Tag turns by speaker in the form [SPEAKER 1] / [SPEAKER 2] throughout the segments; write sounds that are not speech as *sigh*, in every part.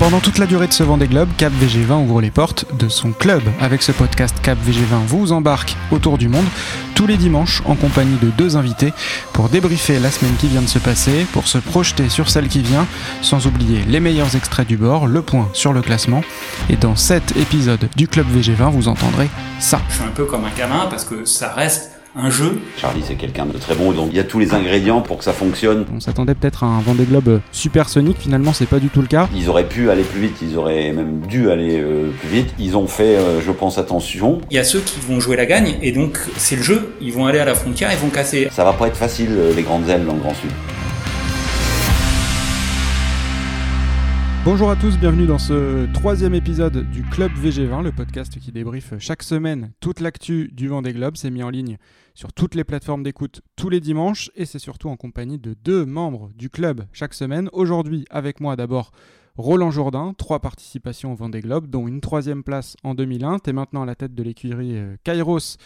[SPEAKER 1] Pendant toute la durée de ce Vendée Globe, Cap VG20 ouvre les portes de son club. Avec ce podcast, Cap VG20 vous embarque autour du monde tous les dimanches en compagnie de deux invités pour débriefer la semaine qui vient de se passer, pour se projeter sur celle qui vient, sans oublier les meilleurs extraits du bord, le point sur le classement. Et dans cet épisode du Club VG20, vous entendrez ça.
[SPEAKER 2] Je suis un peu comme un gamin parce que ça reste un jeu.
[SPEAKER 3] Charlie, c'est quelqu'un de très bon, donc il y a tous les ingrédients pour que ça fonctionne.
[SPEAKER 1] On s'attendait peut-être à un Vendée Globe supersonique, finalement c'est pas du tout le cas.
[SPEAKER 3] Ils auraient pu aller plus vite, ils auraient même dû aller euh, plus vite. Ils ont fait, euh, je pense, attention.
[SPEAKER 2] Il y a ceux qui vont jouer la gagne et donc c'est le jeu. Ils vont aller à la frontière, ils vont casser.
[SPEAKER 3] Ça va pas être facile, euh, les grandes ailes dans le Grand Sud.
[SPEAKER 1] Bonjour à tous, bienvenue dans ce troisième épisode du Club VG20, le podcast qui débriefe chaque semaine toute l'actu du Vendée Globe. C'est mis en ligne sur toutes les plateformes d'écoute tous les dimanches et c'est surtout en compagnie de deux membres du club chaque semaine. Aujourd'hui, avec moi d'abord Roland Jourdain, trois participations au Vendée Globe, dont une troisième place en 2001. Tu es maintenant à la tête de l'écurie euh, Kairos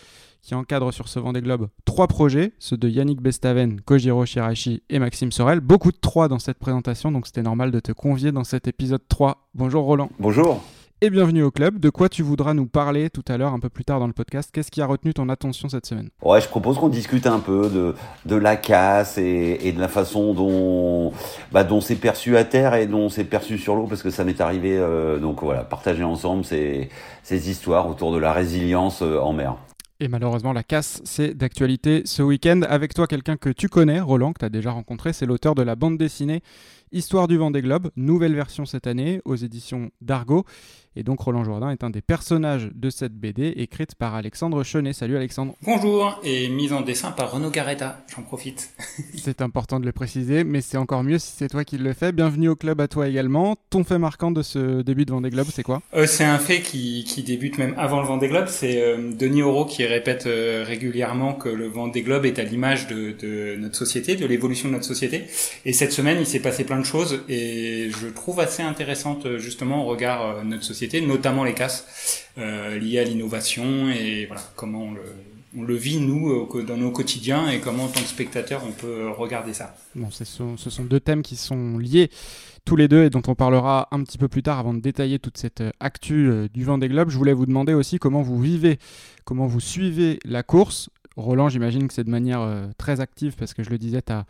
[SPEAKER 1] qui encadre sur ce Vendée Globe trois projets, ceux de Yannick Bestaven, Kojiro Shirashi et Maxime Sorel. Beaucoup de trois dans cette présentation, donc c'était normal de te convier dans cet épisode 3. Bonjour Roland.
[SPEAKER 3] Bonjour.
[SPEAKER 1] Et bienvenue au club. De quoi tu voudras nous parler tout à l'heure, un peu plus tard dans le podcast? Qu'est-ce qui a retenu ton attention cette semaine?
[SPEAKER 3] Ouais, je propose qu'on discute un peu de, de la casse et, de la façon dont, bah, dont c'est perçu à terre et dont c'est perçu sur l'eau, parce que ça m'est arrivé. Euh, donc voilà, partager ensemble ces, ces histoires autour de la résilience euh, en mer.
[SPEAKER 1] Et malheureusement, la casse, c'est d'actualité ce week-end. Avec toi, quelqu'un que tu connais, Roland, que tu as déjà rencontré, c'est l'auteur de la bande dessinée Histoire du vent des globes, nouvelle version cette année aux éditions d'Argo. Et donc Roland Jourdain est un des personnages de cette BD écrite par Alexandre Chenet. Salut Alexandre.
[SPEAKER 2] Bonjour et mise en dessin par Renaud Garetta, j'en profite. *laughs*
[SPEAKER 1] c'est important de le préciser, mais c'est encore mieux si c'est toi qui le fais. Bienvenue au club à toi également. Ton fait marquant de ce début de Vendée Globe, c'est quoi?
[SPEAKER 2] Euh, C'est un fait qui, qui, débute même avant le Vendée Globe. C'est euh, Denis Auro qui répète euh, régulièrement que le Vendée Globe est à l'image de, de, notre société, de l'évolution de notre société. Et cette semaine, il s'est passé plein de choses et je trouve assez intéressante justement au regard de notre société notamment les casses euh, liées à l'innovation et voilà comment on le, vit nous dans nos quotidiens et comment en tant que spectateur on peut regarder ça.
[SPEAKER 1] Bon, ce sont, deux thèmes qui sont liés tous les deux et dont on parlera un petit peu plus tard avant de détailler toute cette euh, actu euh, du vent des globes. Je voulais vous demander aussi comment vous vivez, comment vous suivez la course. Roland, j'imagine que c'est de manière très active parce que je le disais, tu as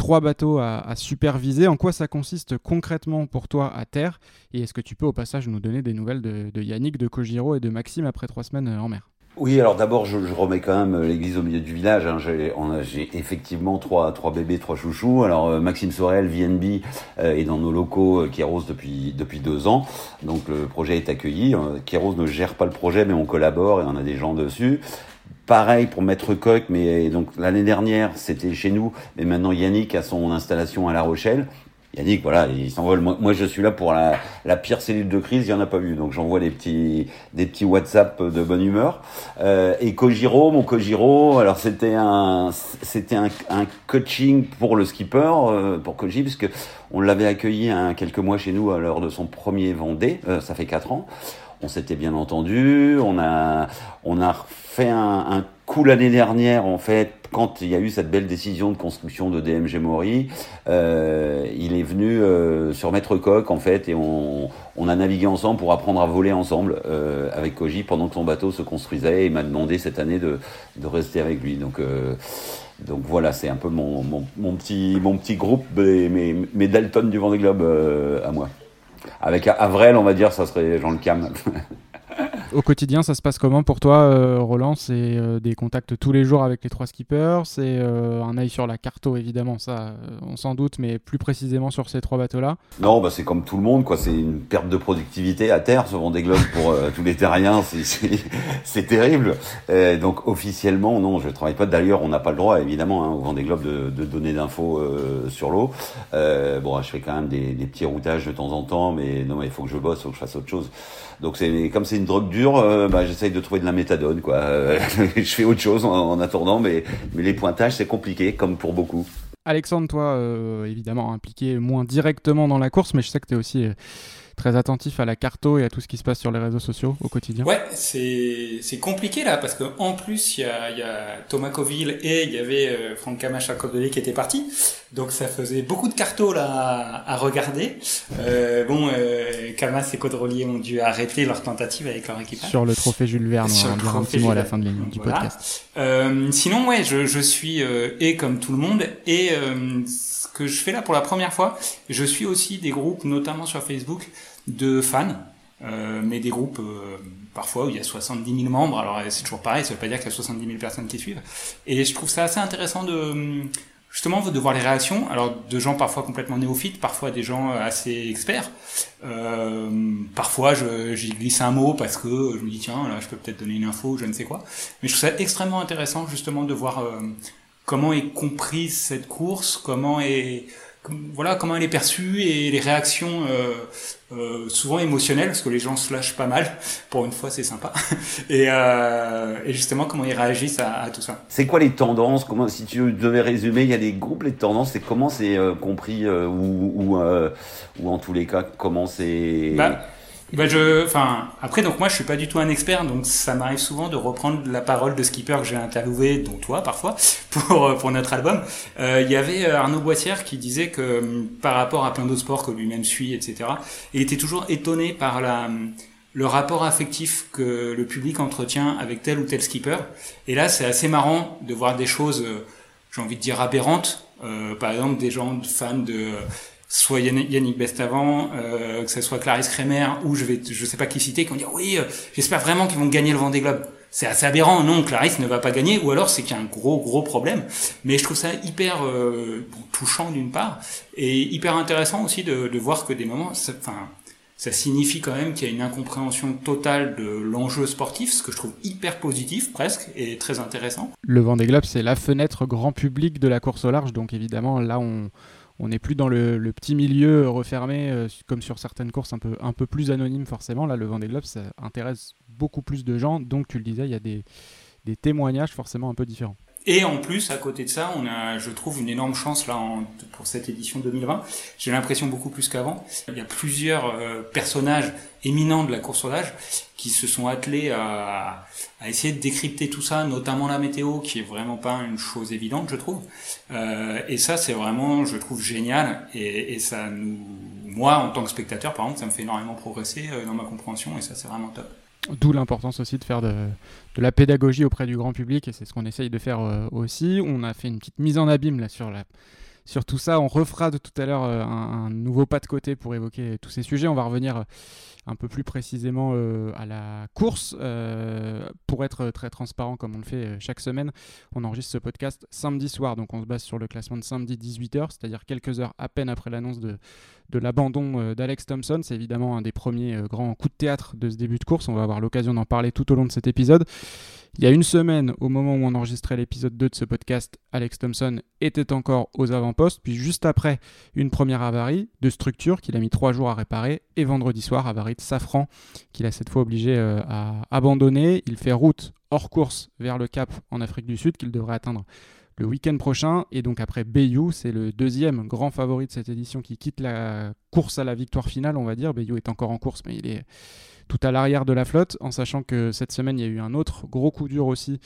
[SPEAKER 1] trois bateaux à, superviser. En quoi ça consiste concrètement pour toi à terre? Et est-ce que tu peux au passage nous donner des nouvelles de, Yannick, de Kojiro et de Maxime après trois semaines euh, en mer?
[SPEAKER 3] Oui, alors d'abord, je, remets quand même euh, l'église au milieu du village. Hein. J'ai effectivement trois, trois bébés, trois chouchous. Alors euh, Maxime Sorel, VNB, est dans nos locaux Kéros depuis, depuis deux ans. Donc le projet est accueilli. Kéros ne gère pas le projet, mais on collabore et on a des gens dessus. Pareil pour Maître Coq, mais donc l'année dernière c'était chez nous, mais maintenant Yannick a son installation à La Rochelle. Yannick, voilà, il s'envole. Moi, je suis là pour la, pire cellule de crise, il n'y en a pas eu. Donc j'envoie des petits, des WhatsApp de bonne humeur. Euh, et Kojiro, mon Kojiro, alors c'était un, coaching pour le skipper, euh, pour Koji, puisque on l'avait accueilli un, quelques mois chez nous à l'heure de son premier Vendée, euh, ça fait quatre ans. On s'était bien entendu, on a, on a fait un, un coup l'année dernière, en fait, quand il y a eu cette belle décision de construction de DMG Mori, euh, il est venu euh, sur Maître Coq, en fait, et on, on, a navigué ensemble pour apprendre à voler ensemble euh, avec Koji pendant que son bateau se construisait, et il m'a demandé cette année de, de rester avec lui. Donc, euh, donc voilà, c'est un peu mon, mon, mon, petit, mon petit groupe, mes, mes, Dalton du Vendée Globe euh, à moi. Avec Avrel, on va dire, ça serait Jean Le Cam.
[SPEAKER 1] Au quotidien, ça se passe comment pour toi, euh, Roland? C'est euh, des contacts tous les jours avec les trois skippers, c'est euh, un œil sur la carto évidemment, ça on s'en doute, mais plus précisément sur ces trois bateaux-là?
[SPEAKER 3] Non, bah, c'est comme tout le monde, quoi. C'est une perte de productivité à terre, ce des globes pour *laughs* tous les terriens, c'est terrible. donc officiellement, non, je travaille pas. D'ailleurs, on n'a pas le droit, évidemment, hein, au Vendée Globe de, de donner d'infos sur l'eau. bon, je fais quand même des, des, petits routages de temps en temps, mais non, il faut que je bosse, il faut que je fasse autre chose. Donc c'est comme c'est une drogue dure, euh, bah, j'essaye de trouver de la méthadone. Quoi. *laughs* je fais autre chose en, attendant, mais, mais les pointages, c'est compliqué, comme pour beaucoup.
[SPEAKER 1] Alexandre, toi, euh, évidemment impliqué moins directement dans la course, mais je sais que tu es aussi... Très attentif à la carto et à tout ce qui se passe sur les réseaux sociaux au quotidien.
[SPEAKER 2] Ouais, c'est compliqué là parce que en plus il y a, y a Thomas Coville et il y avait euh, Franck Camacha qui était parti, donc ça faisait beaucoup de carto là à, regarder. Euh, bon, euh, Camas et Caudrelier ont dû arrêter leur tentative avec leur équipage.
[SPEAKER 1] Sur le trophée Jules Verne, on va dire un petit mot à la fin de du podcast.
[SPEAKER 2] Euh, sinon, ouais, je, je suis euh, et comme tout le monde et ce que je fais là pour la première fois, je suis aussi des groupes, notamment sur Facebook, de fans. Euh, mais des groupes euh, parfois où il y a 70 000 membres. Alors c'est toujours pareil, ça veut pas dire qu'il y a 70 000 personnes qui suivent. Et je trouve ça assez intéressant de justement de voir les réactions. Alors de gens parfois complètement néophytes, parfois des gens assez experts. Euh, parfois j'y glisse un mot parce que je me dis tiens là je peux peut-être donner une info, je ne sais quoi. Mais je trouve ça extrêmement intéressant justement de voir euh, comment est comprise cette course, comment est voilà comment elle est perçue et les réactions euh, euh, souvent émotionnelles parce que les gens se lâchent pas mal. Pour une fois c'est sympa. *laughs* Et, euh, et, justement comment ils réagissent à, tout ça.
[SPEAKER 3] C'est quoi les tendances? Comment si tu devais résumer il y a des groupes les tendances c'est comment c'est compris ou ou, ou en tous les cas comment c'est
[SPEAKER 2] bah, bah je, enfin, après donc moi je suis pas du tout un expert, donc ça m'arrive souvent de reprendre la parole de skipper que j'ai interviewé, dont toi parfois, *laughs* pour euh, pour notre album. Euh, il y avait euh, Arnaud Boissière qui disait que par rapport à plein d'autres sports que lui-même suit, etc. Il était toujours étonné par la le rapport affectif que le public entretient avec tel ou tel skipper. Et là, c'est assez marrant de voir des choses, j'ai envie de dire aberrantes. Euh, par exemple, des gens fans de soit Yannick Bestavant, euh, que ce soit Clarisse Kremer, ou je vais, je sais pas qui citer, qui vont dire oui, euh, j'espère vraiment qu'ils vont gagner le Vendée Globe. C'est assez aberrant, non, Clarisse ne va pas gagner, ou alors c'est qu'il y a un gros gros problème. Mais je trouve ça hyper euh, touchant d'une part, et hyper intéressant aussi de, voir que des moments, enfin, ça signifie quand même qu'il y a une incompréhension totale de l'enjeu sportif, ce que je trouve hyper positif presque et très intéressant.
[SPEAKER 1] Le Vendée Globe, c'est la fenêtre grand public de la course au large, donc évidemment là on on n'est plus dans le, petit milieu refermé euh, comme sur certaines courses un peu, plus anonymes forcément. Là, le Vendée Globe, ça intéresse beaucoup plus de gens. Donc, tu le disais, il y a des témoignages forcément un peu différents.
[SPEAKER 2] Et en plus, à côté de ça, on a, je trouve, une énorme chance là pour cette édition 2020. J'ai l'impression beaucoup plus qu'avant. Il y a plusieurs euh, personnages éminents de la course au large qui se sont attelés à, à, essayer de décrypter tout ça, notamment la météo, qui est vraiment pas une chose évidente, je trouve. Euh, et ça, c'est vraiment, je trouve, génial. Et, et, ça nous, moi, en tant que spectateur, par exemple, ça me fait énormément progresser euh, dans ma compréhension. Et ça, c'est vraiment top.
[SPEAKER 1] D'où l'importance aussi de faire de, la pédagogie auprès du grand public, et c'est ce qu'on essaye de faire euh, aussi. On a fait une petite mise en abîme là sur, la, sur tout ça. On refera de tout à l'heure euh, un, nouveau pas de côté pour évoquer tous ces sujets. On va revenir euh, un peu plus précisément à la course. pour être très transparent comme on le fait chaque semaine, on enregistre ce podcast samedi soir, donc on se base sur le classement de samedi 18h, c'est-à-dire quelques heures à peine après l'annonce de, l'abandon euh, d'Alex Thompson. C'est évidemment un des premiers euh, grands coups de théâtre de ce début de course. On va avoir l'occasion d'en parler tout au long de cet épisode. Il y a une semaine, au moment où on enregistrait l'épisode 2 de ce podcast, Alex Thompson était encore aux avant-postes, puis juste après, une première avarie de structure qu'il a mis trois jours à réparer, et vendredi soir, avarie de Safran, qu'il a cette fois obligé euh, à abandonner. Il fait route hors course vers le Cap en Afrique du Sud, qu'il devrait atteindre le week-end prochain. Et donc après Bayou, c'est le deuxième grand favori de cette édition qui quitte la course à la victoire finale, on va dire. Bayou est encore en course, mais il est tout à l'arrière de la flotte, en sachant que cette semaine, il y a eu un autre gros coup dur aussi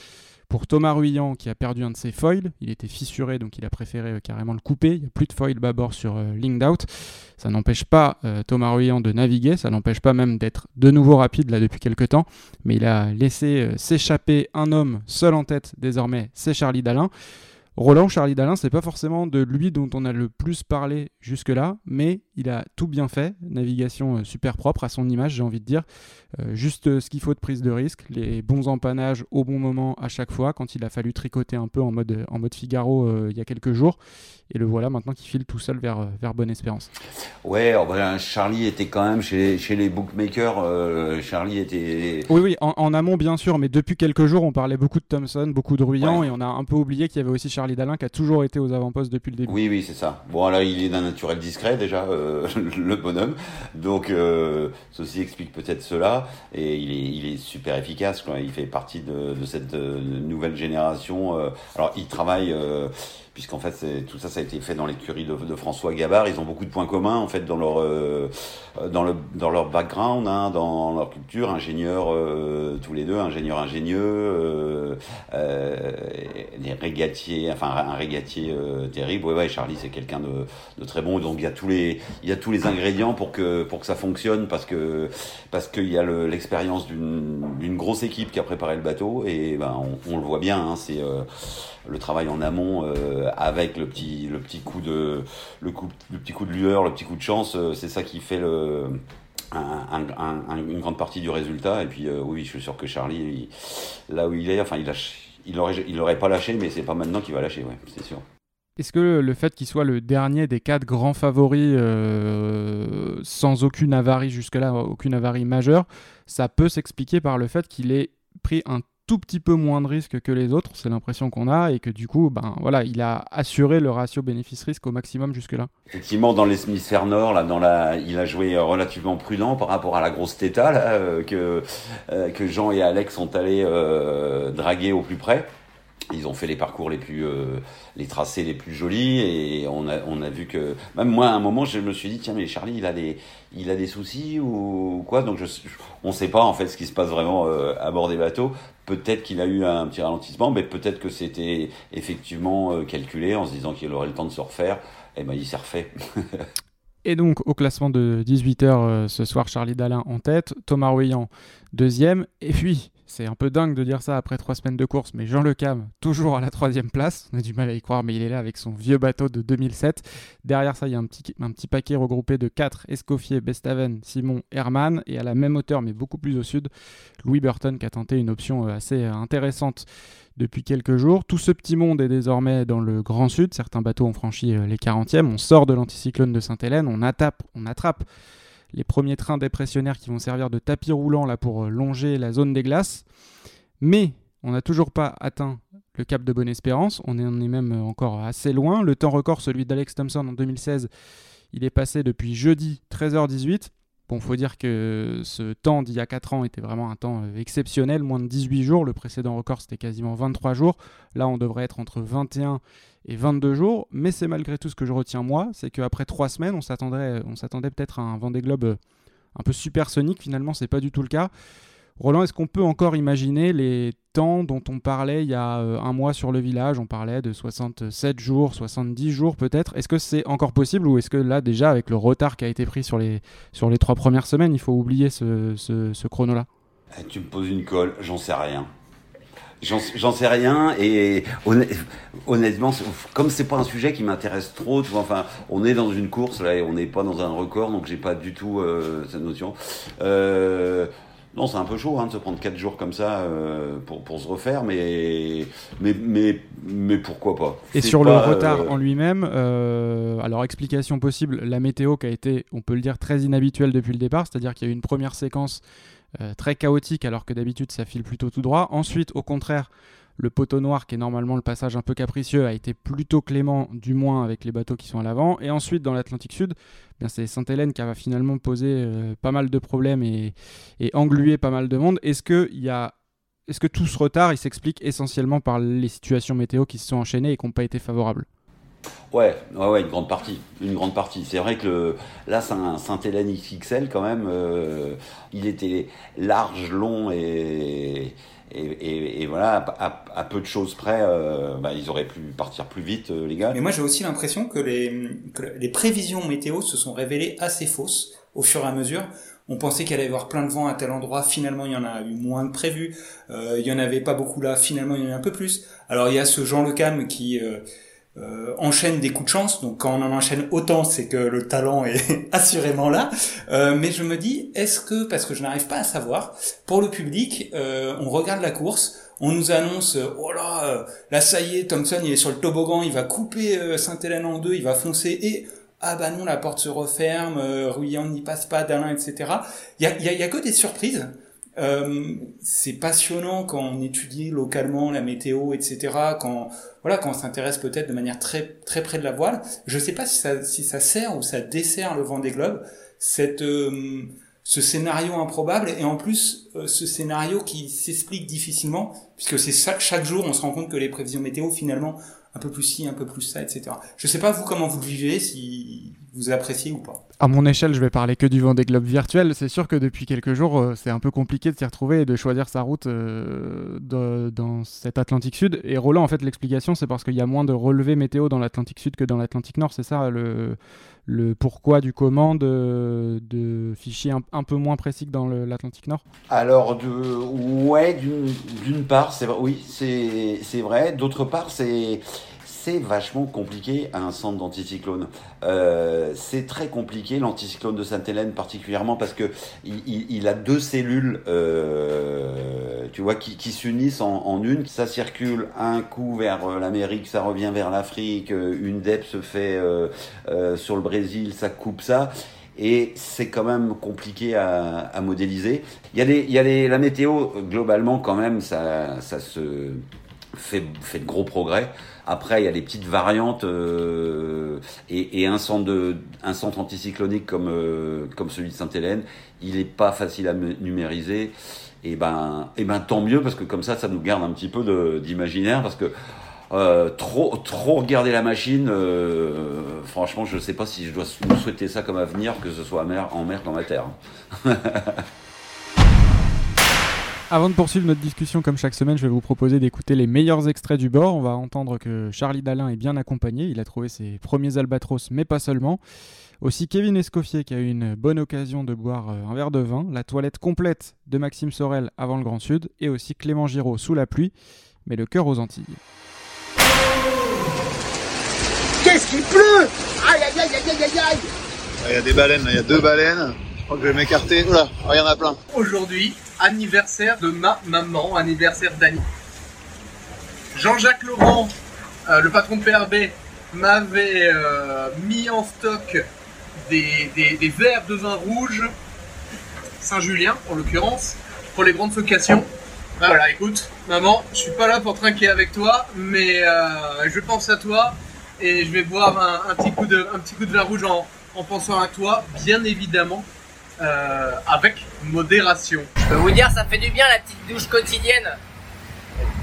[SPEAKER 1] pour Thomas Ruyant qui a perdu un de ses foils. Il était fissuré, donc il a préféré euh, carrément le couper. Il n'y a plus de foil bâbord sur euh, Linked Out. Ça n'empêche pas euh, Thomas Ruyant de naviguer, ça n'empêche pas même d'être de nouveau rapide là depuis quelques temps. Mais il a laissé s'échapper un homme seul en tête désormais, c'est Charlie Dalin. Roland Charlie Dalin, c'est pas forcément de lui dont on a le plus parlé jusque-là, mais il a tout bien fait. Navigation euh, super propre à son image, j'ai envie de dire. Euh, juste euh, ce qu'il faut de prise de risque, les bons empannages au bon moment à chaque fois, quand il a fallu tricoter un peu en mode, en mode Figaro il y a quelques jours. Et le voilà maintenant qui file tout seul vers, vers Bonne Espérance.
[SPEAKER 3] Ouais, ben, Charlie était quand même chez, chez les bookmakers. Charlie était.
[SPEAKER 1] Oui, oui, en, amont bien sûr, mais depuis quelques jours on parlait beaucoup de Thompson, beaucoup de Ruyant, et on a un peu oublié qu'il y avait aussi Charlie Dalin qui a toujours été aux avant-postes depuis le début.
[SPEAKER 3] Oui, oui, c'est ça. Bon, là il est d'un naturel discret déjà. *laughs* le bonhomme. Donc, euh, ceci explique peut-être cela. Et il est, super efficace. Il fait partie de, cette euh, nouvelle génération. Euh, alors, il travaille puisqu'en fait tout ça ça a été fait dans l'écurie de, François Gabard. Ils ont beaucoup de points communs en fait dans leur euh, dans le dans leur background, hein, dans leur culture, ingénieurs tous les deux, ingénieurs ingénieux, des régatiers, enfin un régatier terrible. Ouais Charlie c'est quelqu'un de, très bon, donc il y a tous les a ingrédients pour que ça fonctionne parce qu'il y a l'expérience d'une grosse équipe qui a préparé le bateau et ben on, le voit bien, hein, c'est euh, le travail en amont euh, avec le petit coup de lueur, le petit coup de chance, euh, c'est ça qui fait une grande partie du résultat. Et puis oui, je suis sûr que Charlie, là où il est, enfin il lâche, il aurait il aurait pas lâché, mais c'est pas maintenant qu'il va lâcher, ouais, c'est sûr.
[SPEAKER 1] Est-ce que le fait qu'il soit le dernier des quatre grands favoris euh, sans aucune avarie jusque-là, aucune avarie majeure, ça peut s'expliquer par le fait qu'il ait pris un tout petit peu moins de risques que les autres, c'est l'impression qu'on a, et que du coup, ben voilà, il a assuré le ratio bénéfice-risque au maximum jusque-là.
[SPEAKER 3] Effectivement, dans l'hémisphère nord, là, dans la, il a joué relativement prudent par rapport à la grosse Theta euh, que euh, que Jean et Alex sont allés draguer au plus près. Ils ont fait les parcours les plus, euh, les tracés les plus jolis et on a, on a vu que même moi à un moment je me suis dit tiens mais Charlie il a des, il a des soucis ou quoi? Donc je, on sait pas en fait ce qui se passe vraiment euh, à bord des bateaux. Peut-être qu'il a eu un petit ralentissement, mais peut-être que c'était effectivement euh, calculé en se disant qu'il aurait le temps de se refaire. Et eh ben il s'est refait. *laughs*
[SPEAKER 1] Et donc, au classement de 18h ce soir, Charlie Dalin en tête, Thomas Rouillant deuxième, et puis c'est un peu dingue de dire ça après trois semaines de course, mais Jean Le Cam, toujours à la troisième place. On a du mal à y croire, mais il est là avec son vieux bateau de 2007. Derrière ça, il y a un petit, un petit paquet regroupé de quatre Escoffier, Bestaven, Simon, Herman. Et à la même hauteur, mais beaucoup plus au sud, Louis Burton qui a tenté une option euh, assez euh, intéressante depuis quelques jours. Tout ce petit monde est désormais dans le Grand Sud. Certains bateaux ont franchi euh, les 40e. On sort de l'anticyclone de Sainte-Hélène. On, on attrape les premiers trains dépressionnaires qui vont servir de tapis roulant là pour euh, longer la zone des glaces. Mais on n'a toujours pas atteint le cap de Bonne-Espérance, on en est même encore assez loin. Le temps record, celui d'Alex Thompson en 2016, il est passé depuis jeudi 13h18. Bon, faut dire que ce temps d'il y a 4 ans était vraiment un temps euh, exceptionnel, moins de 18 jours. Le précédent record, c'était quasiment 23 jours. Là, on devrait être entre 21 et 22 jours. Mais c'est malgré tout ce que je retiens moi, c'est qu'après 3 semaines, on s'attendait, peut-être à un Vendée Globe euh, un peu supersonique. Finalement, c'est pas du tout le cas. Roland, est-ce qu'on peut encore imaginer les temps dont on parlait il y a euh, un mois sur le village? On parlait de 67 jours, 70 jours peut-être. Est-ce que c'est encore possible ou est-ce que là déjà avec le retard qui a été pris sur les, sur les trois premières semaines, il faut oublier ce, ce, chrono-là?
[SPEAKER 3] Eh, Tu me poses une colle, j'en sais rien. J'en sais rien et honnêtement, comme c'est pas un sujet qui m'intéresse trop, tu vois, enfin, on est dans une course là et on n'est pas dans un record, donc j'ai pas du tout euh, cette notion. Euh, non, c'est un peu chaud hein, de se prendre 4 jours comme ça euh, pour, pour se refaire, mais, mais, mais, mais pourquoi pas.
[SPEAKER 1] Et sur le retard euh, en lui-même, euh, alors explication possible, la météo qui a été, on peut le dire, très inhabituelle depuis le départ, c'est-à-dire qu'il y a eu une première séquence très chaotique alors que d'habitude ça file plutôt tout droit. Ensuite, au contraire, le poteau noir, qui est normalement le passage un peu capricieux, a été plutôt clément, du moins avec les bateaux qui sont à l'avant. Et ensuite, dans l'Atlantique Sud, eh c'est Sainte-Hélène qui va finalement poser euh, pas mal de problèmes et, et engluer pas mal de monde. Est-ce que, y a, est-ce que tout ce retard, il s'explique essentiellement par les situations météo qui se sont enchaînées et qui n'ont pas été favorables?
[SPEAKER 3] Ouais, ouais, ouais, une grande partie, une grande partie. C'est vrai que le, là, c'est un Saint-Hélène XXL quand même. Euh, il était large, long et, et, voilà, à, peu de choses près, euh, bah, ils auraient pu partir plus vite, euh, les gars.
[SPEAKER 2] Mais moi, j'ai aussi l'impression que les, prévisions météo se sont révélées assez fausses au fur et à mesure. On pensait qu'il allait y avoir plein de vent à tel endroit, finalement il y en a eu moins que prévu. Euh, il y en avait pas beaucoup là, finalement il y en a un peu plus. Alors il y a ce Jean Le Cam qui euh, euh, enchaîne des coups de chance. Donc quand on en enchaîne autant, c'est que le talent est *laughs* assurément là. Euh, mais je me dis, est-ce que, parce que je n'arrive pas à savoir, pour le public, euh, on regarde la course, on nous annonce, oh là, là ça y est, Thompson il est sur le toboggan, il va couper Sainte-Hélène en deux, il va foncer et ah bah non, la porte se referme, Ruyant n'y passe pas, Dalin, etc. Il y a, y a que des surprises. Euh, c'est passionnant quand on étudie localement la météo, etc. Quand voilà, quand on s'intéresse peut-être de manière très très près de la voile. Je sais pas si ça si ça sert ou ça dessert le vent des globes. Cette euh, ce scénario improbable et en plus euh, ce scénario qui s'explique difficilement puisque c'est chaque, chaque jour on se rend compte que les prévisions météo finalement un peu plus ci, un peu plus ça, etc. Je sais pas vous comment vous le vivez, si vous appréciez ou pas.
[SPEAKER 1] À mon échelle, je vais parler que du Vendée Globe virtuel. C'est sûr que depuis quelques jours, euh, c'est un peu compliqué de s'y retrouver et de choisir sa route euh, dans cet Atlantique Sud. Et Roland, en fait, l'explication, c'est parce qu'il y a moins de relevés météo dans l'Atlantique Sud que dans l'Atlantique Nord. C'est ça le, le pourquoi du comment de, de fichiers un, peu moins précis que dans l'Atlantique Nord?
[SPEAKER 3] Alors, de, ouais, d'une part, c'est oui, c'est vrai. D'autre part, c'est c'est vachement compliqué un centre d'anticyclone. Euh, c'est très compliqué l'anticyclone de Sainte-Hélène particulièrement parce que il, a deux cellules, euh, tu vois, qui, s'unissent en, une. Ça circule un coup vers euh, l'Amérique, ça revient vers l'Afrique. Une DEP se fait sur le Brésil, ça coupe ça et c'est quand même compliqué à, modéliser. Il y a, il y a la météo, globalement, quand même, ça, ça se fait, fait de gros progrès. Après, il y a des petites variantes euh, et, et, un centre de, un centre anticyclonique comme euh, comme celui de Sainte-Hélène, il n'est pas facile à numériser. Et ben, et ben tant mieux parce que comme ça, ça nous garde un petit peu d'imaginaire parce que euh, trop trop regarder la machine, euh, franchement, je ne sais pas si je dois souhaiter ça comme avenir, que ce soit en mer, en mer qu'en terre. *laughs*
[SPEAKER 1] Avant de poursuivre notre discussion comme chaque semaine, je vais vous proposer d'écouter les meilleurs extraits du bord. On va entendre que Charlie Dalin est bien accompagné. Il a trouvé ses premiers albatros, mais pas seulement. Aussi Kevin Escoffier qui a eu une bonne occasion de boire euh, un verre de vin. La toilette complète de Maxime Sorel avant le Grand Sud. Et aussi Clément Giraud sous la pluie, mais le cœur aux Antilles.
[SPEAKER 4] Qu'est-ce qu'il pleut? Aïe aïe aïe aïe aïe aïe
[SPEAKER 5] Il y a des baleines, il y a deux baleines. Je je vais m'écarter. Oula, il y en a plein.
[SPEAKER 6] Aujourd'hui, anniversaire de ma maman, anniversaire d'Annie. Jean-Jacques Laurent, euh, le patron de PRB, m'avait euh, mis en stock des, verres de vin rouge, Saint-Julien en l'occurrence, pour les grandes occasions. Ah, voilà, écoute, maman, je suis pas là pour trinquer avec toi, mais euh, je pense à toi et je vais boire un, petit, coup de, un petit coup de vin rouge en pensant à toi, bien évidemment. Euh, avec modération.
[SPEAKER 7] Je peux vous dire, ça fait du bien la petite douche quotidienne.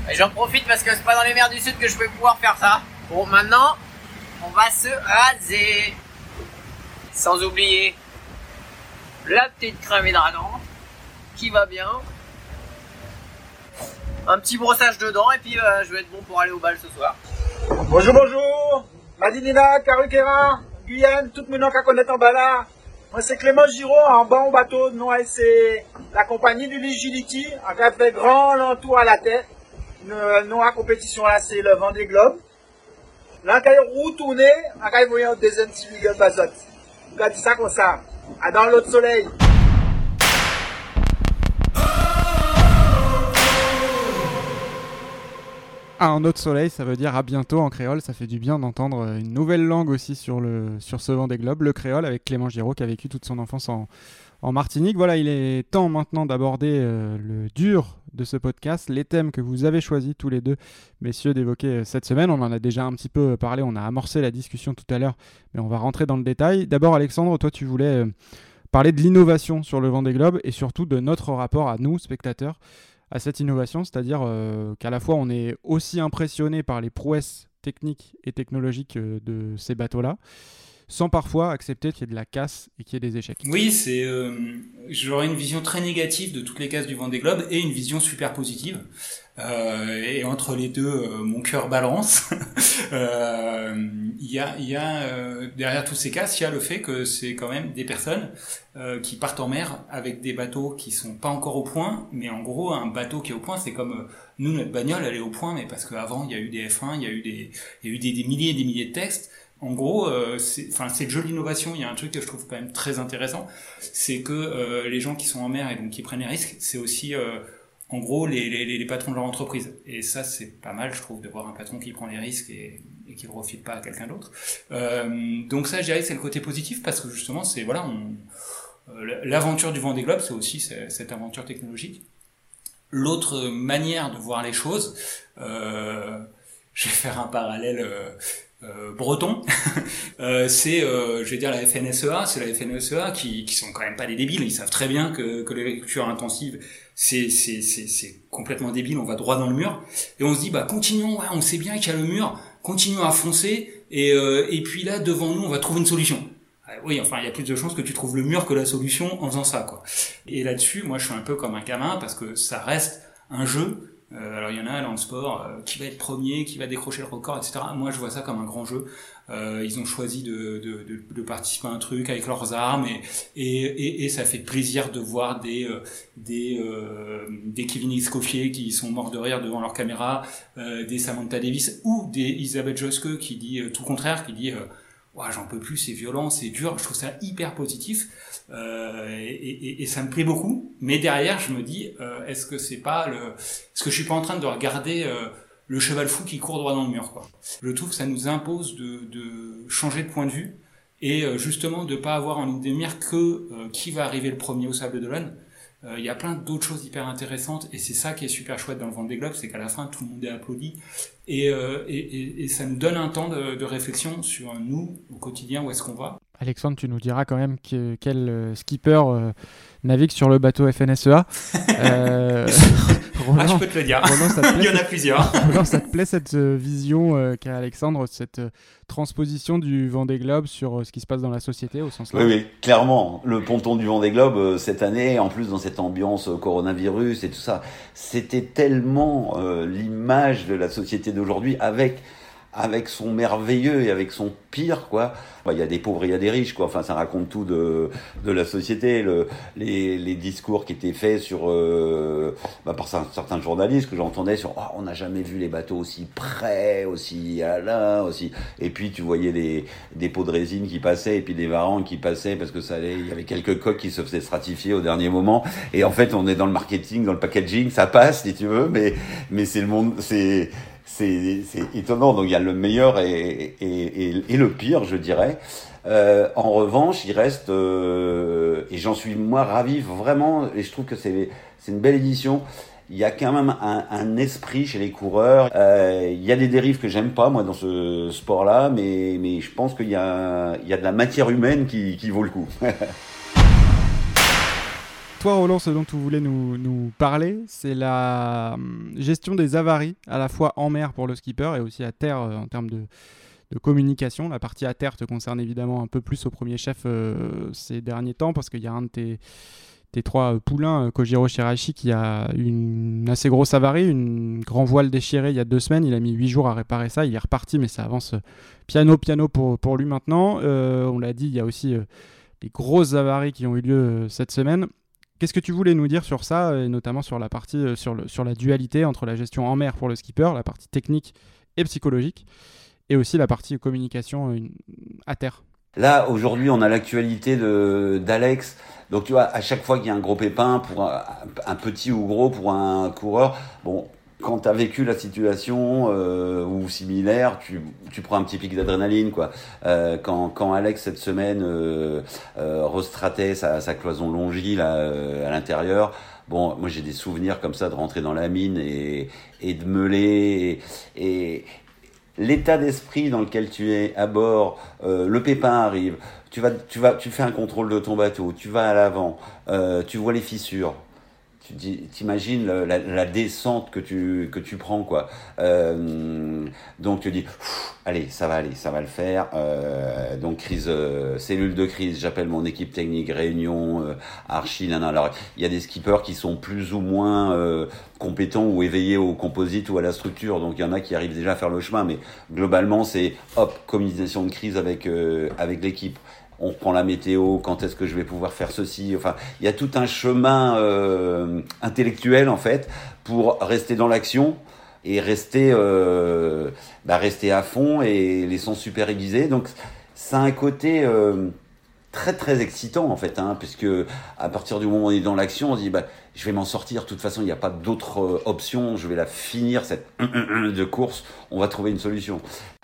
[SPEAKER 7] Et j'en profite parce que c'est pas dans les mers du sud que je vais pouvoir faire ça. Bon, maintenant, on va se raser. Sans oublier la petite crème hydratante qui va bien. Un petit brossage dedans et puis euh, je vais être bon pour aller au bal ce soir.
[SPEAKER 4] Bonjour, bonjour. Madinina, Karukera, Guyane, tout le monde qui connaît en bas moi, c'est Clément Giraud en bas au bateau. Nous, c'est la compagnie du Ligility. A fait grand l'entour à la tête. Nous, à compétition là, c'est le Vendée Globe. Là, quand il roule tourner, on a voyé un deuxième petit milieu de bazote. On a dit ça comme ça. dans l'autre soleil.
[SPEAKER 1] Un autre soleil, ça veut dire à bientôt en créole. Ça fait du bien d'entendre une nouvelle langue aussi sur, le, sur ce vent des globes, le créole, avec Clément Giraud qui a vécu toute son enfance en, Martinique. Voilà, il est temps maintenant d'aborder euh, le dur de ce podcast, les thèmes que vous avez choisis tous les deux, messieurs, d'évoquer euh, cette semaine. On en a déjà un petit peu parlé, on a amorcé la discussion tout à l'heure, mais on va rentrer dans le détail. D'abord, Alexandre, toi, tu voulais euh, parler de l'innovation sur le vent des globes et surtout de notre rapport à nous, spectateurs à cette innovation, c'est-à-dire euh, qu'à la fois on est aussi impressionné par les prouesses techniques et technologiques euh, de ces bateaux-là, sans parfois accepter qu'il y ait de la casse et qu'il y ait des échecs.
[SPEAKER 2] Oui, c'est euh, j'aurais une vision très négative de toutes les cases du Vendée Globe et une vision super positive. Euh, et entre les deux, euh, mon cœur balance. *laughs* Euh, il y a, y a derrière tous ces cas, il y a le fait que c'est quand même des personnes qui partent en mer avec des bateaux qui sont pas encore au point, mais en gros, un bateau qui est au point, c'est comme nous, notre bagnole, elle est au point, mais parce qu'avant, il y a eu des F1, il y a eu des, y a eu des, milliers et des milliers de textes. En gros, enfin, c'est de jolie innovation. Il y a un truc que je trouve quand même très intéressant, c'est que les gens qui sont en mer et donc qui prennent les risques, c'est aussi en gros les, les, les, patrons de leur entreprise. Et ça, c'est pas mal, je trouve, de voir un patron qui prend les risques et, et qui ne profite pas à quelqu'un d'autre. Euh, donc ça, je dirais, c'est le côté positif parce que justement, c'est voilà, euh, l'aventure du Vendée Globe, c'est aussi cette aventure technologique. L'autre manière de voir les choses, euh, *laughs* je vais faire un parallèle. Euh, euh breton, *laughs* euh, c'est, euh, je vais dire la FNSEA, c'est la FNSEA qui, qui sont quand même pas des débiles, ils savent très bien que, que l'agriculture intensive c'est c'est c'est complètement débile, on va droit dans le mur et on se dit bah continuons, on sait bien qu'il y a le mur, continuons à foncer et, euh, et puis là devant nous on va trouver une solution. Ah, oui, enfin il y a plus de chances que tu trouves le mur que la solution en faisant ça quoi. Et là-dessus, moi je suis un peu comme un gamin parce que ça reste un jeu. Euh, alors il y en a dans le sport euh, qui va être premier, qui va décrocher le record, etc. Moi je vois ça comme un grand jeu. Euh, ils ont choisi de, de, de, de, participer à un truc avec leurs armes et, et, et, et ça fait plaisir de voir des euh, des, euh, des Kevin Escoffier qui sont morts de rire devant leur caméra, euh, des Samantha Davis ou des Isabelle Joske qui dit tout contraire, qui dit ouais, j'en peux plus, c'est violent, c'est dur. Je trouve ça hyper positif et, et, ça me plaît beaucoup. Mais derrière, je me dis est-ce que c'est pas le, est-ce que je suis pas en train de regarder le cheval fou qui court droit dans le mur. Quoi. Je trouve que ça nous impose de, de changer de point de vue et euh, justement de pas avoir en ligne de mire que euh, qui va arriver le premier au Sable d'Olonne. Euh, il y a plein d'autres choses hyper intéressantes et c'est ça qui est super chouette dans le Vendée Globe, c'est qu'à la fin tout le monde est applaudi et, et, et, et, ça nous donne un temps de, de réflexion sur nous au quotidien où est-ce qu'on va.
[SPEAKER 1] Alexandre, tu nous diras quand même que, quel skipper navigue sur le bateau FNSEA. *laughs*
[SPEAKER 2] euh, Roland, *laughs* ah, je peux te le dire. Roland, ça te plaît, *laughs* Il y en a plusieurs.
[SPEAKER 1] Roland, ça te plaît cette euh, vision euh, qu'a Alexandre, cette euh, transposition du Vendée Globe sur euh, ce qui se passe dans la société au sens
[SPEAKER 3] large? Oui, oui, clairement. Le ponton du Vendée Globe euh, cette année, en plus dans cette ambiance euh, coronavirus et tout ça, c'était tellement l'image de la société d'aujourd'hui avec avec son merveilleux et avec son pire, quoi. Il y a des pauvres il y a des riches, quoi. Enfin, ça raconte tout de, de la société. Le, les, les discours qui étaient faits sur, euh, bah, par certains journalistes que j'entendais sur, oh, on n'a jamais vu les bateaux aussi près, aussi à là, aussi. Et puis, tu voyais des, des pots de résine qui passaient et puis des varangues qui passaient parce que ça allait, il y avait quelques coques qui se faisaient stratifier au dernier moment. Et en fait, on est dans le marketing, dans le packaging, ça passe, si tu veux, mais, mais c'est le monde, c'est, c'est étonnant. Donc il y a le meilleur et, le pire, je dirais. Euh, en revanche, il reste, euh, et j'en suis moi ravi vraiment, et je trouve que c'est une belle édition. Il y a quand même un, esprit chez les coureurs. Euh, il y a des dérives que j'aime pas moi dans ce sport-là, mais, mais je pense qu'il y, a, y a de la matière humaine qui vaut le coup. *laughs*
[SPEAKER 1] Toi, Roland, ce dont tu voulais nous, parler, c'est la hum, gestion des avaries, à la fois en mer pour le skipper et aussi à terre euh, en termes de, communication. La partie à terre te concerne évidemment un peu plus au premier chef euh, ces derniers temps parce qu'il y a un de tes, tes trois poulains, euh, Kojiro Shirashi, qui a une assez grosse avarie, une grand voile déchiré il y a deux semaines. Il a mis huit jours à réparer ça. Il est reparti, mais ça avance piano piano pour, pour lui maintenant. on l'a dit, il y a aussi des grosses avaries qui ont eu lieu cette semaine. Qu'est-ce que tu voulais nous dire sur ça, et notamment sur la partie, euh, sur la dualité entre la gestion en mer pour le skipper, la partie technique et psychologique, et aussi la partie communication euh, à terre?
[SPEAKER 3] Là, aujourd'hui, on a l'actualité d'Alex. Donc, tu vois, à chaque fois qu'il y a un gros pépin, pour un, un, petit ou gros, pour un coureur, bon, quand tu as vécu la situation euh, ou similaire, tu, tu prends un petit pic d'adrénaline quoi. Euh, quand, quand Alex cette semaine euh, restratait sa, sa cloison longie là à l'intérieur, bon moi j'ai des souvenirs comme ça de rentrer dans la mine et, et de meuler et, et l'état d'esprit dans lequel tu es à bord, le pépin arrive, tu vas tu vas tu fais un contrôle de ton bateau, tu vas à l'avant, tu vois les fissures tu t'imagines la, la, descente que tu que tu prends quoi. Euh, donc tu dis allez ça va aller ça va le faire. Euh, donc crise euh, cellule de crise j'appelle mon équipe technique réunion euh, archi nan, alors il y a des skippers qui sont plus ou moins euh, compétents ou éveillés au composite ou à la structure donc il y en a qui arrivent déjà à faire le chemin mais globalement c'est hop communication de crise avec avec l'équipe on prend la météo, quand est-ce que je vais pouvoir faire ceci. Enfin, il y a tout un chemin euh, intellectuel en fait pour rester dans l'action et rester, euh, bah, rester à fond et les sons super aiguisés. Donc, ça a un côté euh, très très excitant en fait, hein, puisque à partir du moment où on est dans l'action, on se dit bah je vais m'en sortir. De toute façon, il n'y a pas d'autre euh, option. Je vais la finir cette *clears throat* de course. On va trouver une solution.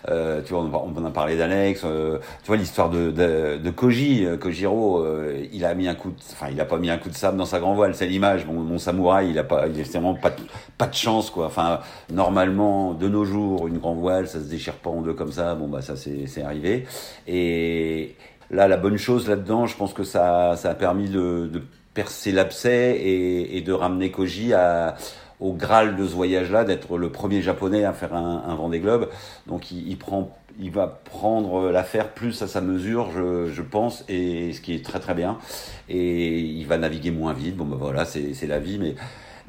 [SPEAKER 3] Euh, tu vois, on, on a parlé d'Alex. Euh, tu vois l'histoire de, de, de, Koji, euh, Kojiro. Euh, il a mis un coup, de, enfin, il a pas mis un coup de sable dans sa grand voile. C'est l'image. Mon, samouraï, il a pas, il a vraiment pas pas de chance quoi. Enfin, normalement, de nos jours, une grand voile, ça se déchire pas en deux comme ça. Bon bah ça c'est arrivé. Et là, la bonne chose là-dedans, je pense que ça, ça a permis de, de percer l'abcès et, et, de ramener Koji à, au Graal de ce voyage-là, d'être le premier japonais à faire un, un Vendée Globe. Donc il, il prend il va prendre l'affaire plus à sa mesure, je, je, pense, et ce qui est très très bien. Et il va naviguer moins vite. Bon, ben voilà, c'est la vie, mais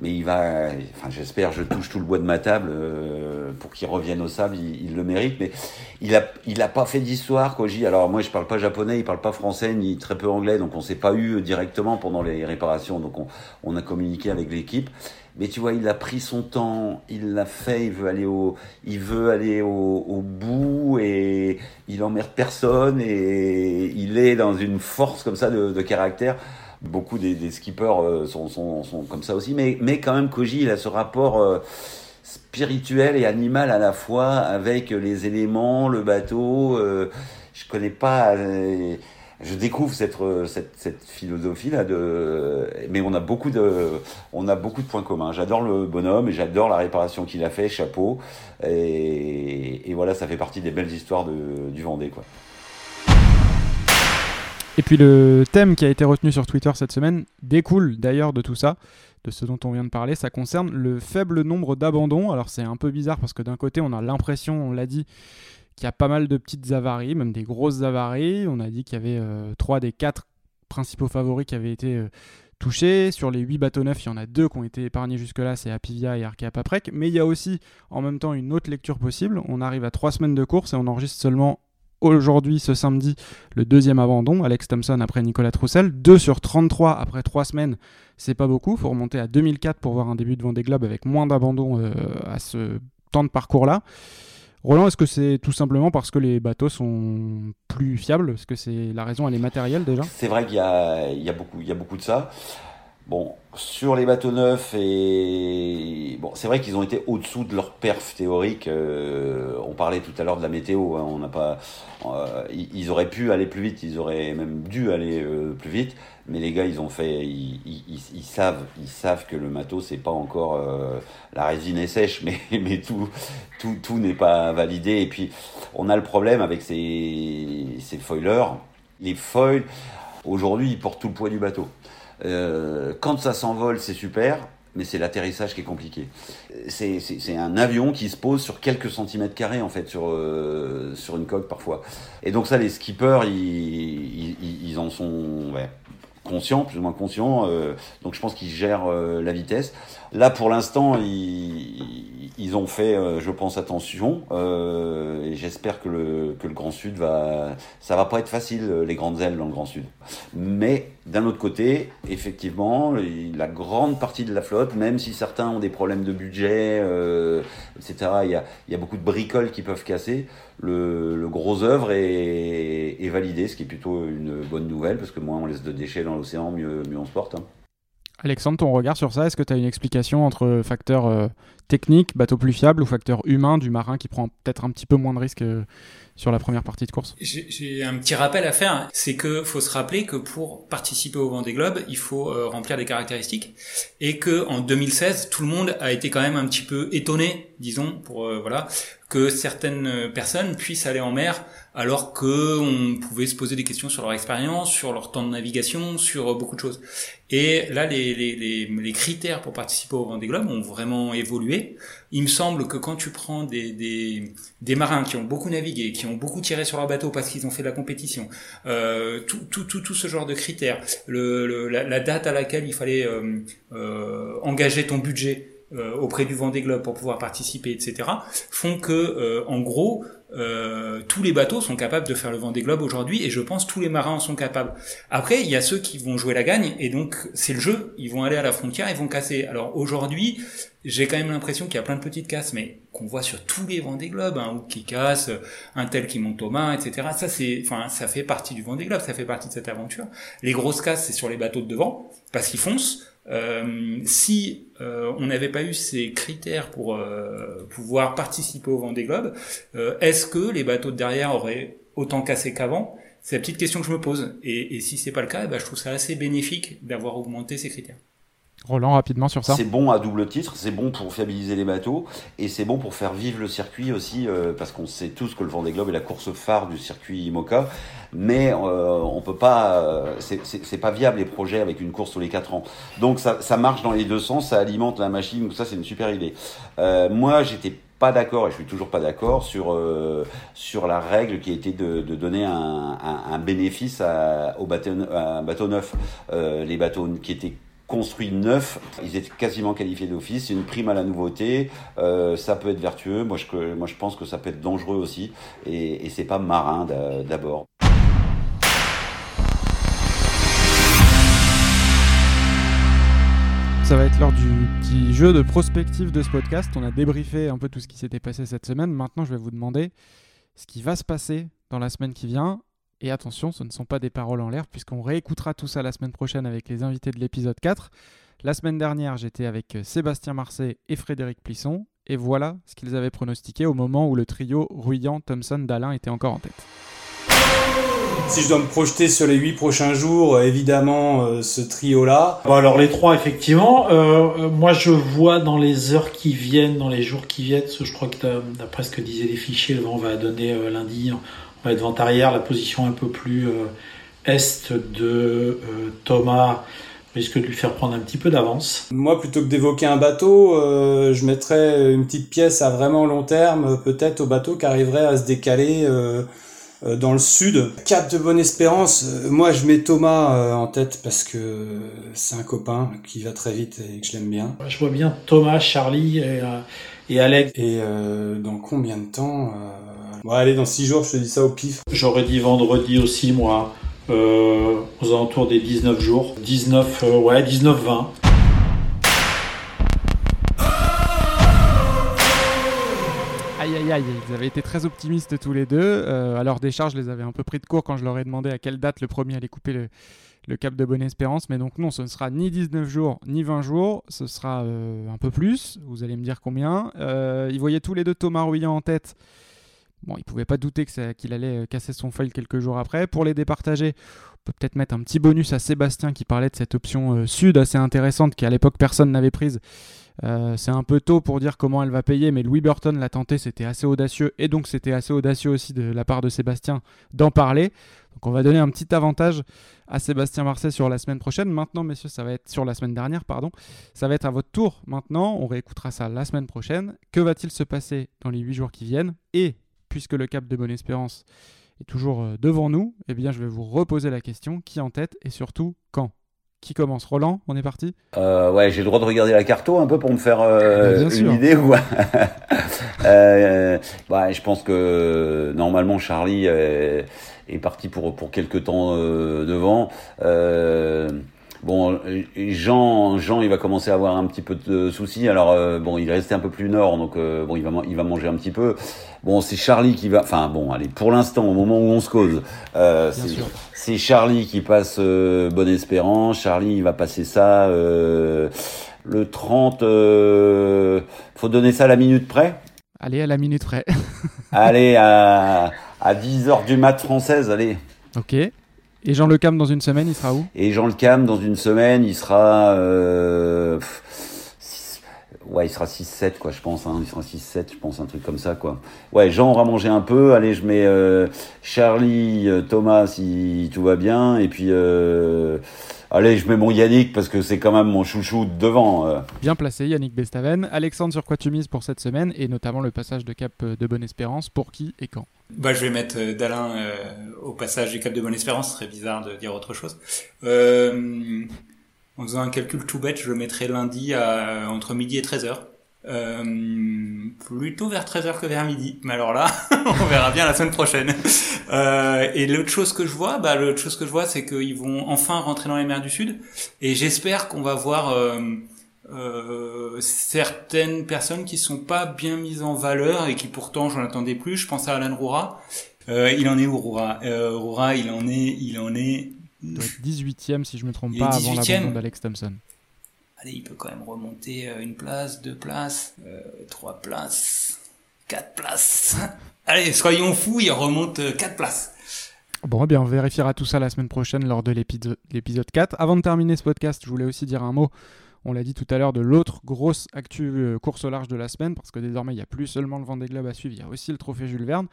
[SPEAKER 3] mais il va, enfin j'espère, je touche tout le bois de ma table euh, pour qu'il revienne au sable, il, le mérite, mais il a, il a pas fait d'histoire, Koji. Alors moi je parle pas japonais, il parle pas français ni très peu anglais, donc on s'est pas eu directement pendant les réparations, donc on, on a communiqué avec l'équipe. Mais tu vois, il a pris son temps, il l'a fait, il veut aller au, il veut aller au, au bout et il emmerde personne et il est dans une force comme ça de, de caractère beaucoup des, skippers euh, sont, comme ça aussi, mais, quand même Koji, il a ce rapport euh, spirituel et animal à la fois avec les éléments, le bateau. Euh, je connais pas. Euh, je découvre cette, philosophie là mais on a beaucoup de points communs j'adore le bonhomme et j'adore la réparation qu'il a fait chapeau et, voilà ça fait partie des belles histoires du Vendée quoi
[SPEAKER 1] et puis le thème qui a été retenu sur Twitter cette semaine découle d'ailleurs de tout ça, de ce dont on vient de parler. Ça concerne le faible nombre d'abandons. Alors c'est un peu bizarre parce que d'un côté on a l'impression, on l'a dit, qu'il y a pas mal de petites avaries, même des grosses avaries. On a dit qu'il y avait euh, trois des quatre principaux favoris qui avaient été euh, touchés. Sur les 8 bateaux neufs, il y en a deux qui ont été épargnés jusque-là, c'est Apivia et Arkea Paprec. Mais il y a aussi en même temps une autre lecture possible. On arrive à trois semaines de course et on enregistre seulement aujourd'hui, ce samedi, le deuxième abandon, Alex Thompson après Nicolas Troussel. 2 sur 33 après 3 semaines, c'est pas beaucoup. Il faut remonter à 2004 pour voir un début de Vendée Globe avec moins d'abandons euh, à ce temps de parcours-là. Roland, est-ce que c'est tout simplement parce que les bateaux sont plus fiables? Est-ce que c'est la raison, elle est matérielle déjà?
[SPEAKER 3] C'est vrai qu'il y a beaucoup de ça. Bon, sur les bateaux neufs et bon, c'est vrai qu'ils ont été au-dessous de leur perf théorique. Euh, on parlait tout à l'heure de la météo. Hein, on n'a pas, euh, ils auraient pu aller plus vite. Ils auraient même dû aller euh, plus vite. Mais les gars, ils ont fait, ils, savent, ils savent que le matos c'est pas encore la résine est sèche, *laughs* mais mais tout tout tout n'est pas validé. Et puis on a le problème avec ces ces foilers. Les foils aujourd'hui, ils portent tout le poids du bateau. Euh, quand ça s'envole, c'est super, mais c'est l'atterrissage qui est compliqué. C'est un avion qui se pose sur quelques centimètres carrés, en fait, sur, euh, sur une coque parfois. Et donc ça, les skippers, ils, ils, ils en sont ouais, conscients, plus ou moins conscients. Euh, donc je pense qu'ils gèrent euh, la vitesse. Là, pour l'instant, ils, ont fait, euh, je pense, attention. Euh, et j'espère que le, Grand Sud va... Ça va pas être facile, les grandes ailes dans le Grand Sud. Mais d'un autre côté, effectivement, la grande partie de la flotte, même si certains ont des problèmes de budget, euh, etc., il y a, beaucoup de bricoles qui peuvent casser. Le, gros œuvre est, est validé, ce qui est plutôt une bonne nouvelle, parce que moins on laisse de déchets dans l'océan, mieux, mieux on se porte. Hein.
[SPEAKER 1] Alexandre, ton regard sur ça, est-ce que tu as une explication entre facteur euh, technique, bateau plus fiable, ou facteur humain du marin qui prend peut-être un petit peu moins de risques euh, sur la première partie de course?
[SPEAKER 2] J'ai un petit rappel à faire, c'est que faut se rappeler que pour participer au Vendée Globe, il faut euh, remplir des caractéristiques, et que en 2016, tout le monde a été quand même un petit peu étonné, disons, pour voilà, que certaines personnes puissent aller en mer alors que on pouvait se poser des questions sur leur expérience, sur leur temps de navigation, sur beaucoup de choses. Et là, les, les, les, les critères pour participer au Vendée Globe ont vraiment évolué. Il me semble que quand tu prends des, des, des marins qui ont beaucoup navigué, qui ont beaucoup tiré sur leur bateau parce qu'ils ont fait de la compétition, euh, tout, tout, tout, tout ce genre de critères, le, le la, la, date à laquelle il fallait euh, euh, engager ton budget euh, auprès du Vendée Globe pour pouvoir participer, etc., font que, euh, en gros, euh, tous les bateaux sont capables de faire le Vendée Globe aujourd'hui, et je pense tous les marins en sont capables. Après, il y a ceux qui vont jouer la gagne, et donc c'est le jeu. Ils vont aller à la frontière, ils vont casser. Alors aujourd'hui, j'ai quand même l'impression qu'il y a plein de petites casses, mais qu'on voit sur tous les Vendée Globe, hein, ou qui casse, un tel qui monte au main, etc. Ça c'est, enfin, ça fait partie du Vendée Globe, ça fait partie de cette aventure. Les grosses casses, c'est sur les bateaux de devant, parce qu'ils foncent. Euh, si euh, on n'avait pas eu ces critères pour euh, pouvoir participer au Vendée Globe, euh, est-ce que les bateaux de derrière auraient autant cassé qu'avant? C'est la petite question que je me pose. Et, et si c'est pas le cas, eh ben, je trouve ça assez bénéfique d'avoir augmenté ces critères.
[SPEAKER 1] Roland, rapidement sur ça.
[SPEAKER 3] C'est bon à double titre, c'est bon pour fiabiliser les bateaux et c'est bon pour faire vivre le circuit aussi, euh, parce qu'on sait tous que le Vendée Globe est la course phare du circuit IMOCA, mais euh, on peut pas, euh, c'est- pas viable les projets avec une course tous les quatre ans. Donc ça, marche dans les deux sens, ça alimente la machine, donc ça c'est une super idée. Euh, moi j'étais pas d'accord et je suis toujours pas d'accord sur euh, sur la règle qui était de, de donner un, bénéfice à, au bateau, un bateau neuf. Les bateaux qui étaient construits neufs, ils étaient quasiment qualifiés d'office. C'est une prime à la nouveauté. Euh, ça peut être vertueux. Moi je, pense que ça peut être dangereux aussi. Et, c'est pas marin d'a- d'abord.
[SPEAKER 1] Ça va être l'heure du petit jeu de prospective de ce podcast. On a débriefé un peu tout ce qui s'était passé cette semaine. Maintenant, je vais vous demander ce qui va se passer dans la semaine qui vient. Et attention, ce ne sont pas des paroles en l'air, puisqu'on réécoutera tout ça la semaine prochaine avec les invités de l'épisode 4. La semaine dernière, j'étais avec Sébastien Marseille et Frédéric Plisson. Et voilà ce qu'ils avaient pronostiqué au moment où le trio Ruyant, Thompson, Dalin était encore en tête.
[SPEAKER 8] Si je dois me projeter sur les huit prochains jours, euh, évidemment, euh, ce trio-là.
[SPEAKER 9] Bon, alors les trois, effectivement. Euh, euh, moi, je vois dans les heures qui viennent, dans les jours qui viennent, parce que je crois que d'a- d'après ce que disaient les fichiers, le vent va donner euh, lundi, va être vent-arrière, la position un peu plus euh, est de euh, Thomas risque de lui faire prendre un petit peu d'avance.
[SPEAKER 8] Moi, plutôt que d'évoquer un bateau, euh, je mettrais une petite pièce à vraiment long terme, peut-être au bateau qui arriverait à se décaler euh, euh, dans le sud. Cap de Bonne-Espérance, euh, moi je mets Thomas euh, en tête parce que c'est un copain qui va très vite et que je l'aime bien.
[SPEAKER 9] Je vois bien Thomas, Charlie et, euh, et Alex.
[SPEAKER 8] Et euh, dans combien de temps euh... Bon, allez, dans six jours, je te dis ça au pif.
[SPEAKER 9] J'aurais dit vendredi aussi, moi, euh, aux alentours des 19 jours. 19, euh, ouais, 19-20.
[SPEAKER 1] Aïe aïe aïe, ils avaient été très optimistes tous les deux. Euh, à leur décharge, je les avais un peu pris de court quand je leur ai demandé à quelle date le premier allait couper le, le cap de Bonne-Espérance. Mais donc non, ce ne sera ni 19 jours, ni 20 jours. Ce sera euh, un peu plus. Vous allez me dire combien. Euh, ils voyaient tous les deux Thomas Ruyant en tête. Bon, ils ne pouvaient pas douter qu'il allait euh, casser son foil quelques jours après. Pour les départager, on peut peut-être mettre un petit bonus à Sébastien qui parlait de cette option euh, sud assez intéressante qu'à l'époque personne n'avait prise. Euh, c'est un peu tôt pour dire comment elle va payer, mais Louis Burton l'a tenté, c'était assez audacieux, et donc c'était assez audacieux aussi de la part de Sébastien d'en parler. Donc on va donner un petit avantage à Sébastien Marseille sur la semaine prochaine. Maintenant, messieurs, ça va être sur la semaine dernière, pardon. Ça va être à votre tour maintenant. On réécoutera ça la semaine prochaine. Que va-t-il se passer dans les 8 jours qui viennent? Et puisque le cap de Bonne Espérance est toujours euh, devant nous, eh bien je vais vous reposer la question qui en tête et surtout quand? Qui commence? Roland, on est parti?
[SPEAKER 3] Euh, ouais, j'ai le droit de regarder la carto un peu pour me faire euh,
[SPEAKER 1] Bien
[SPEAKER 3] une
[SPEAKER 1] sûr.
[SPEAKER 3] idée. ou *laughs* euh, je pense que normalement Charlie est, est parti pour pour quelques temps devant. Euh, bon, Jean, Jean, il va commencer à avoir un petit peu de soucis. Alors euh, bon, il est resté un peu plus nord, donc euh, bon, il va il va manger un petit peu. Bon, c'est Charlie qui va. Enfin bon, allez, pour l'instant, au moment où on se cause, euh, c'est Charlie qui passe euh, Bonne Espérance. Charlie, il va passer ça euh, le 30. Euh, faut donner ça à la minute près.
[SPEAKER 1] Allez, à la minute près.
[SPEAKER 3] allez, à, à 10 heures du mat française, allez.
[SPEAKER 1] ok. Et Jean Le Cam dans une semaine, il sera où?
[SPEAKER 3] Et Jean Le Cam, dans une semaine, il sera... Euh, ouais, il sera 6-7, quoi, je pense. Hein, il sera 6-7, je pense, un truc comme ça, quoi. Ouais, Jean, on va manger un peu. Allez, je mets euh, Charlie, euh, Thomas, si tout va bien. Et puis... Euh, allez, je mets mon Yannick, parce que c'est quand même mon chouchou devant. euh.
[SPEAKER 1] Bien placé, Yannick Bestaven. Alexandre, sur quoi tu mises pour cette semaine Et notamment le passage de cap de Bonne Espérance, pour qui et quand?
[SPEAKER 2] Bah, je vais mettre euh, Dalin euh, au passage du Cap de Bonne Espérance. Ce serait bizarre de dire autre chose. Euh, en faisant un calcul tout bête, je le mettrai lundi à entre midi et 13h. Euh, plutôt vers 13h que vers midi. Mais alors là, *laughs* on verra bien la semaine prochaine. Euh, et l'autre chose que je vois, bah, l'autre chose que je vois, c'est qu'ils vont enfin rentrer dans les mers du Sud. Et j'espère qu'on va voir euh, euh, certaines personnes qui sont pas bien mises en valeur et qui pourtant j'en attendais plus. Je pense à Alan Roura. Euh, il en est où Roura? Euh, Roura, il en est, il en est.
[SPEAKER 1] Il doit être 18ème si je me trompe
[SPEAKER 2] Il
[SPEAKER 1] pas, avant
[SPEAKER 2] 18e.
[SPEAKER 1] l'abandon d'Alex Thompson.
[SPEAKER 2] Allez, il peut quand même remonter euh, une place, deux places, euh, trois places, quatre places. *laughs* Allez, soyons fous, il remonte euh, quatre places.
[SPEAKER 1] Bon, eh bien, on vérifiera tout ça la semaine prochaine lors de l'épiso- l'épisode 4. Avant de terminer ce podcast, je voulais aussi dire un mot, on l'a dit tout à l'heure, de l'autre grosse actu course au large de la semaine, parce que désormais, il n'y a plus seulement le Vendée Globe à suivre, il y a aussi le trophée Jules Verne.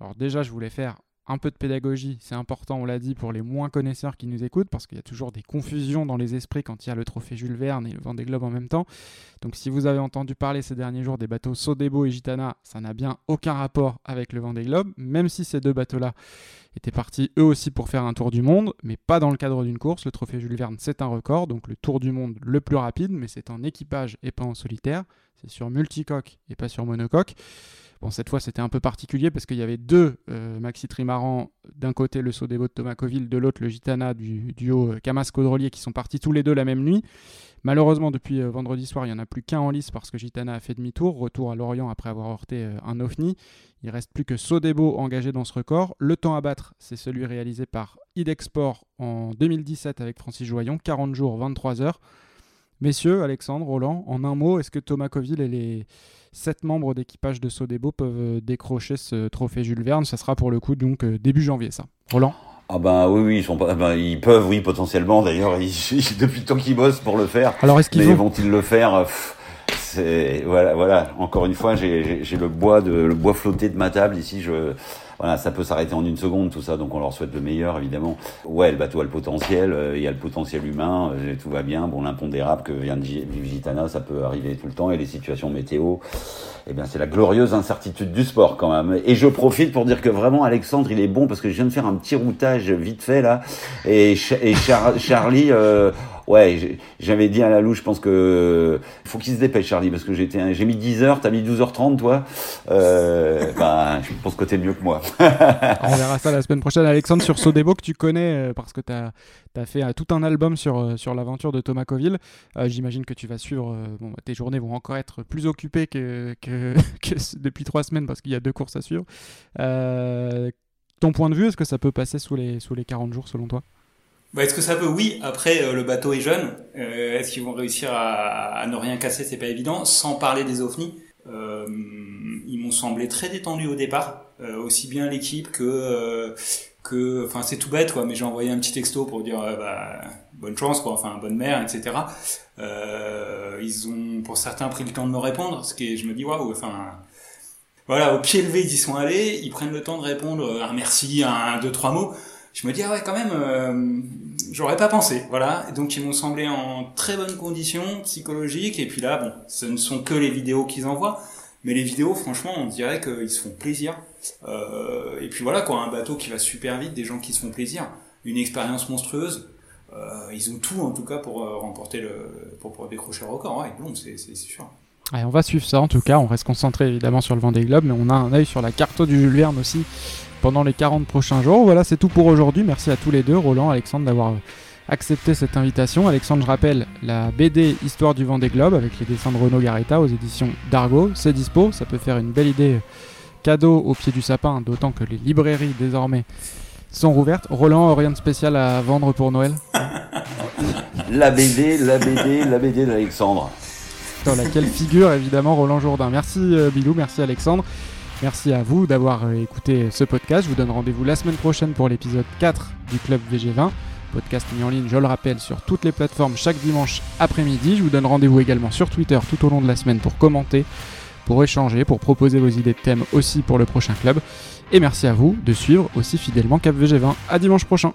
[SPEAKER 1] Alors déjà, je voulais faire un peu de pédagogie, c'est important, on l'a dit, pour les moins connaisseurs qui nous écoutent, parce qu'il y a toujours des confusions dans les esprits quand il y a le trophée Jules Verne et le Vendée Globe en même temps. Donc si vous avez entendu parler ces derniers jours des bateaux Sodebo et Gitana, ça n'a bien aucun rapport avec le Vendée Globe, même si ces deux bateaux-là étaient partis eux aussi pour faire un tour du monde, mais pas dans le cadre d'une course. Le trophée Jules Verne, c'est un record, donc le tour du monde le plus rapide, mais c'est en équipage et pas en solitaire. C'est sur multicoque et pas sur monocoque. Bon, cette fois, c'était un peu particulier parce qu'il y avait deux euh, maxi trimarans. D'un côté, le Sodebo de Thomas Coville, de l'autre, le Gitana du duo Camas-Caudrelier qui sont partis tous les deux la même nuit. Malheureusement, depuis euh, vendredi soir, il n'y en a plus qu'un en lice parce que Gitana a fait demi-tour. Retour à Lorient après avoir heurté euh, un OFNI. Il reste plus que Sodebo engagé dans ce record. Le temps à battre, c'est celui réalisé par Idexport en 2017 avec Francis Joyon. 40 jours, 23 heures. Messieurs, Alexandre, Roland, en un mot, est-ce que Thomas Coville et les sept membres d'équipage de Sodebo peuvent euh, décrocher ce trophée Jules Verne? Ça sera pour le coup donc euh, début janvier, ça. Roland?
[SPEAKER 3] Ah ben oui, oui, ils, sont pas, ben, ils peuvent, oui, potentiellement. D'ailleurs, *laughs* depuis le temps qu'ils bossent pour le faire.
[SPEAKER 1] Alors, est-ce qu'ils
[SPEAKER 3] vont-ils le faire? C'est voilà, voilà. Encore une fois, j'ai le bois de le bois flotté de ma table ici. Je voilà, ça peut s'arrêter en une seconde, tout ça, donc on leur souhaite le meilleur, évidemment. Ouais, le bateau a le potentiel, euh, il y a le potentiel humain, euh, tout va bien. Bon, l'impondérable que vient de Gitana, ça peut arriver tout le temps, et les situations météo, eh bien, c'est la glorieuse incertitude du sport, quand même. Et je profite pour dire que vraiment, Alexandre, il est bon, parce que je viens de faire un petit routage vite fait, là, et, et Charlie, euh, Ouais, j'avais dit à la louche, je pense que faut qu'il se dépêche, Charlie, parce que j'étais, j'ai mis 10 heures, t'as mis 12h30, toi. Euh, *laughs* bah, je pense que t'es mieux que moi.
[SPEAKER 1] On verra ça la semaine prochaine, Alexandre, sur Sodebo que tu connais, euh, parce que t'as as fait euh, tout un album sur, sur l'aventure de Thomas Coville. J'imagine que tu vas suivre. bon, bah, tes journées vont encore être plus occupées que, que, *laughs* que depuis trois semaines, parce qu'il y a deux courses à suivre. ton point de vue, est-ce que ça peut passer sous les, sous les 40 jours selon toi?
[SPEAKER 2] Bah, Est-ce que ça peut Oui. Après, euh, le bateau est jeune. Euh, Est-ce qu'ils vont réussir à, à, ne rien casser? C'est pas évident. Sans parler des ovnis, euh, ils m'ont semblé très détendus au départ, euh, aussi bien l'équipe que euh, que. Enfin, c'est tout bête, quoi. Mais j'ai envoyé un petit texto pour dire bah, bonne chance, quoi. Enfin, bonne mère, etc. ils ont, pour certains, pris le temps de me répondre, ce qui est, je me dis waouh. Enfin. Voilà, au pied levé, ils y sont allés, ils prennent le temps de répondre un merci, un, deux, trois mots je me dis ah ouais quand même euh, j'aurais pas pensé. Voilà. Donc ils m'ont semblé en très bonne condition psychologique. Et puis là bon ce ne sont que les vidéos qu'ils envoient. Mais les vidéos franchement on dirait qu'ils se font plaisir. Euh, et puis voilà quoi un bateau qui va super vite des gens qui se font plaisir. Une expérience monstrueuse. Euh, ils ont tout en tout cas pour euh, remporter le pour, décrocher le record. Ouais bon c'est sûr.
[SPEAKER 1] On va suivre ça en tout cas, on reste concentré évidemment sur le Vendée Globe, mais on a un œil sur la carte du Jules Verne aussi pendant les 40 prochains jours. Voilà, c'est tout pour aujourd'hui. Merci à tous les deux, Roland, Alexandre, d'avoir accepté cette invitation. Alexandre, je rappelle, la BD Histoire du Vendée Globe avec les dessins de Renaud Garetta aux éditions d'Argo, c'est dispo. Ça peut faire une belle idée cadeau au pied du sapin, d'autant que les librairies désormais sont rouvertes. Roland, rien de spécial à vendre pour Noël?
[SPEAKER 3] La BD, la BD, la BD d'Alexandre.
[SPEAKER 1] Dans laquelle figure évidemment Roland Jourdain? Merci euh, Bilou, merci Alexandre. Merci à vous d'avoir euh, écouté ce podcast. Je vous donne rendez-vous la semaine prochaine pour l'épisode 4 du Club VG20. Podcast mis en ligne, je le rappelle, sur toutes les plateformes chaque dimanche après-midi. Je vous donne rendez-vous également sur Twitter tout au long de la semaine pour commenter, pour échanger, pour proposer vos idées de thèmes aussi pour le prochain club. Et merci à vous de suivre aussi fidèlement Cap VG20. À dimanche prochain.